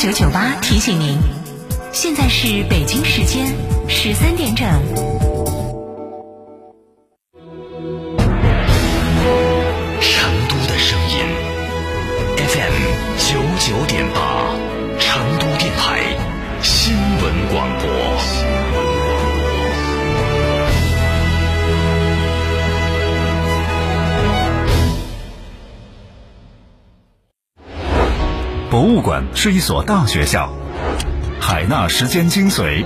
九九八提醒您，现在是北京时间十三点整。博物馆是一所大学校，海纳时间精髓，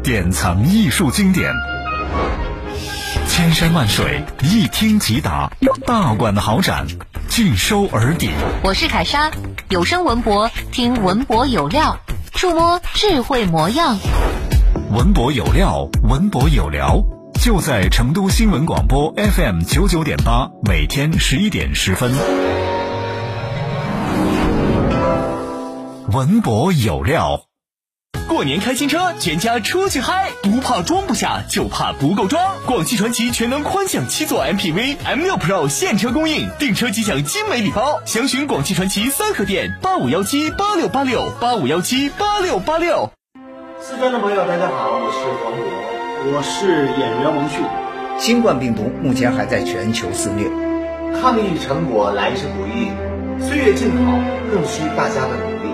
典藏艺术经典。千山万水，一听即达，大馆豪展，尽收耳底。我是凯莎，有声文博，听文博有料，触摸智慧模样。文博有料，文博有聊，就在成都新闻广播 FM 九九点八，每天十一点十分。文博有料，过年开新车，全家出去嗨，不怕装不下，就怕不够装。广汽传祺全能宽享七座 MPV M6 Pro 现车供应，订车即享精美礼包。详询广汽传祺三河店八五幺七八六八六八五幺七八六八六。四川的朋友，大家好，我是黄渤，我是演员王迅。新冠病毒目前还在全球肆虐，抗疫成果来之不易，岁月静好更需大家的努力。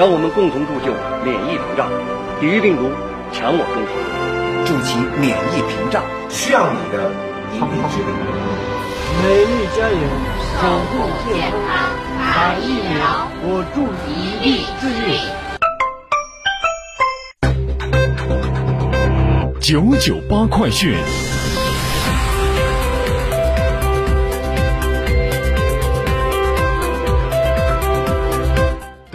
让我们共同铸就免疫屏障，抵御病毒，强我中华。筑起免疫屏障，需要你的一臂之力。美丽家园，守护健康，打疫苗，我助一臂之力。九九八快讯。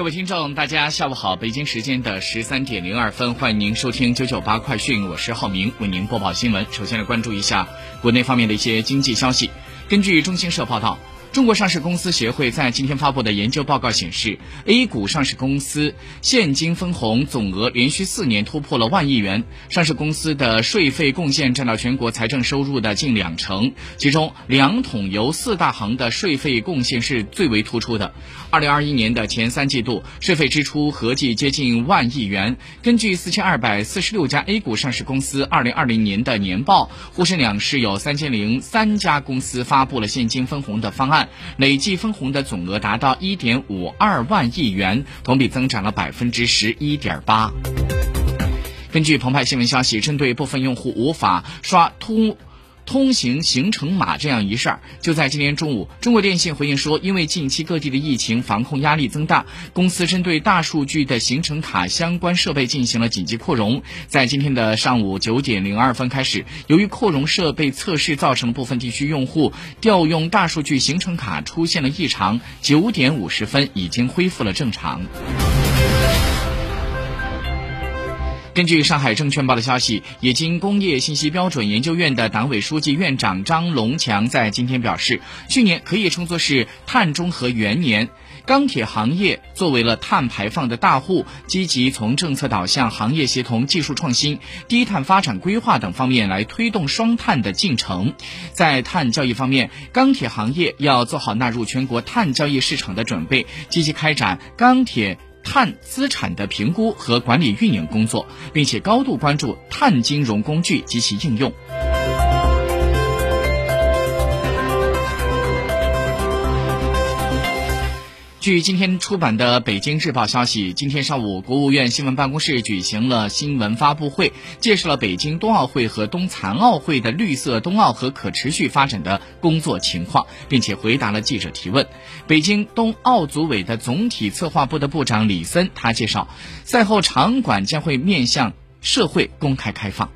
各位听众，大家下午好！北京时间的十三点零二分，欢迎您收听九九八快讯，我是浩明，为您播报新闻。首先来关注一下国内方面的一些经济消息。根据中新社报道。中国上市公司协会在今天发布的研究报告显示，A 股上市公司现金分红总额连续四年突破了万亿元，上市公司的税费贡献占到全国财政收入的近两成，其中两桶油四大行的税费贡献是最为突出的。二零二一年的前三季度，税费支出合计接近万亿元。根据四千二百四十六家 A 股上市公司二零二零年的年报，沪深两市有三千零三家公司发布了现金分红的方案。累计分红的总额达到一点五二万亿元，同比增长了百分之十一点八。根据澎湃新闻消息，针对部分用户无法刷通。通行行程码这样一事儿，就在今天中午，中国电信回应说，因为近期各地的疫情防控压力增大，公司针对大数据的行程卡相关设备进行了紧急扩容。在今天的上午九点零二分开始，由于扩容设备测试造成部分地区用户调用大数据行程卡出现了异常，九点五十分已经恢复了正常。根据上海证券报的消息，冶金工业信息标准研究院的党委书记、院长张龙强在今天表示，去年可以称作是碳中和元年。钢铁行业作为了碳排放的大户，积极从政策导向、行业协同、技术创新、低碳发展规划等方面来推动双碳的进程。在碳交易方面，钢铁行业要做好纳入全国碳交易市场的准备，积极开展钢铁。碳资产的评估和管理运营工作，并且高度关注碳金融工具及其应用。据今天出版的《北京日报》消息，今天上午，国务院新闻办公室举行了新闻发布会，介绍了北京冬奥会和冬残奥会的绿色冬奥和可持续发展的工作情况，并且回答了记者提问。北京冬奥组委的总体策划部的部长李森，他介绍，赛后场馆将会面向社会公开开放。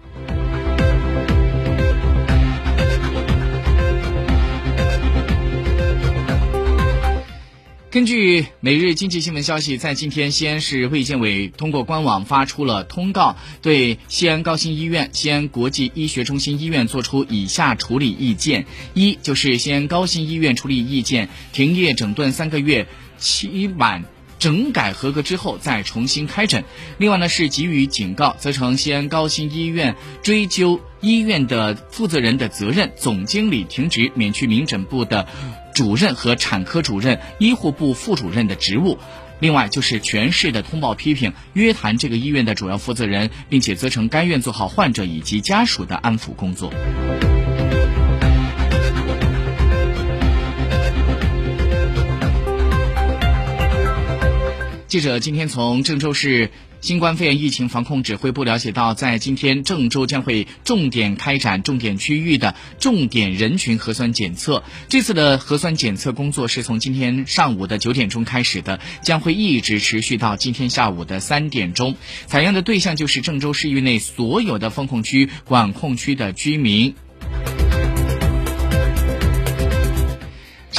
根据每日经济新闻消息，在今天，西安市卫健委通过官网发出了通告，对西安高新医院、西安国际医学中心医院作出以下处理意见：一，就是西安高新医院处理意见，停业整顿三个月，期满整改合格之后再重新开诊；另外呢，是给予警告，责成西安高新医院追究医院的负责人的责任，总经理停职，免去民诊部的。主任和产科主任、医护部副主任的职务，另外就是全市的通报批评、约谈这个医院的主要负责人，并且责成该院做好患者以及家属的安抚工作。记者今天从郑州市。新冠肺炎疫情防控指挥部了解到，在今天郑州将会重点开展重点区域的重点人群核酸检测。这次的核酸检测工作是从今天上午的九点钟开始的，将会一直持续到今天下午的三点钟。采样的对象就是郑州市域内所有的封控区、管控区的居民。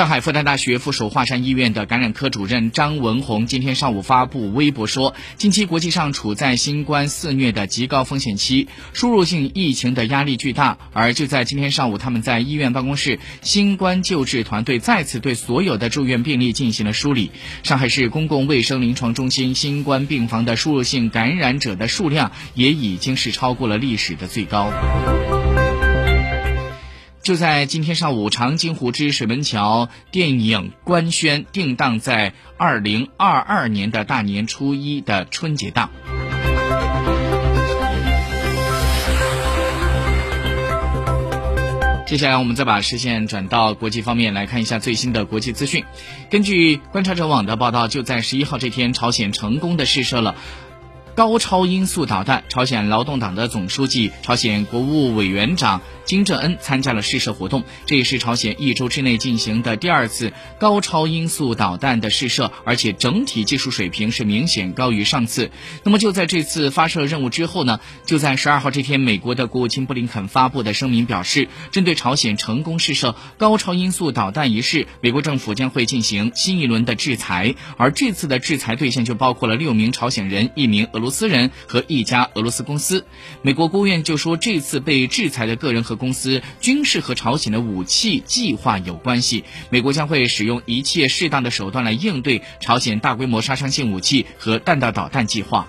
上海复旦大学附属华山医院的感染科主任张文宏今天上午发布微博说，近期国际上处在新冠肆虐的极高风险期，输入性疫情的压力巨大。而就在今天上午，他们在医院办公室，新冠救治团队再次对所有的住院病例进行了梳理。上海市公共卫生临床中心新冠病房的输入性感染者的数量也已经是超过了历史的最高。就在今天上午，长津湖之水门桥电影官宣定档在二零二二年的大年初一的春节档。接下来，我们再把视线转到国际方面来看一下最新的国际资讯。根据观察者网的报道，就在十一号这天，朝鲜成功的试射了。高超音速导弹，朝鲜劳动党的总书记、朝鲜国务委员长金正恩参加了试射活动。这也是朝鲜一周之内进行的第二次高超音速导弹的试射，而且整体技术水平是明显高于上次。那么就在这次发射任务之后呢？就在十二号这天，美国的国务卿布林肯发布的声明表示，针对朝鲜成功试射高超音速导弹一事，美国政府将会进行新一轮的制裁，而这次的制裁对象就包括了六名朝鲜人、一名俄俄罗。斯人和一家俄罗斯公司，美国国务院就说，这次被制裁的个人和公司均是和朝鲜的武器计划有关系。美国将会使用一切适当的手段来应对朝鲜大规模杀伤性武器和弹道导弹计划。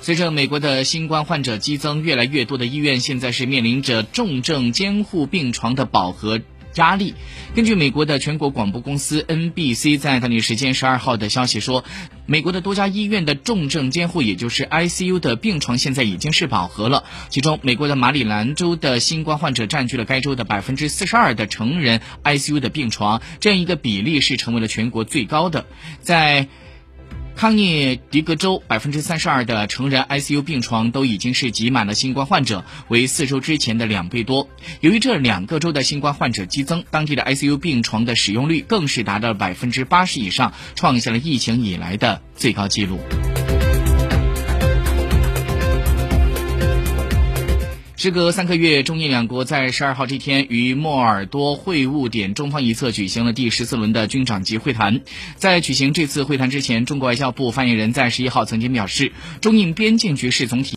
随着美国的新冠患者激增，越来越多的医院现在是面临着重症监护病床的饱和。压力。根据美国的全国广播公司 NBC 在当地时间十二号的消息说，美国的多家医院的重症监护，也就是 ICU 的病床现在已经是饱和了。其中，美国的马里兰州的新冠患者占据了该州的百分之四十二的成人 ICU 的病床，这样一个比例是成为了全国最高的。在康涅狄格州百分之三十二的成人 ICU 病床都已经是挤满了新冠患者，为四周之前的两倍多。由于这两个州的新冠患者激增，当地的 ICU 病床的使用率更是达到了百分之八十以上，创下了疫情以来的最高纪录。时隔三个月，中印两国在十二号这天于莫尔多会晤点中方一侧举行了第十四轮的军长级会谈。在举行这次会谈之前，中国外交部发言人在十一号曾经表示，中印边境局势总体。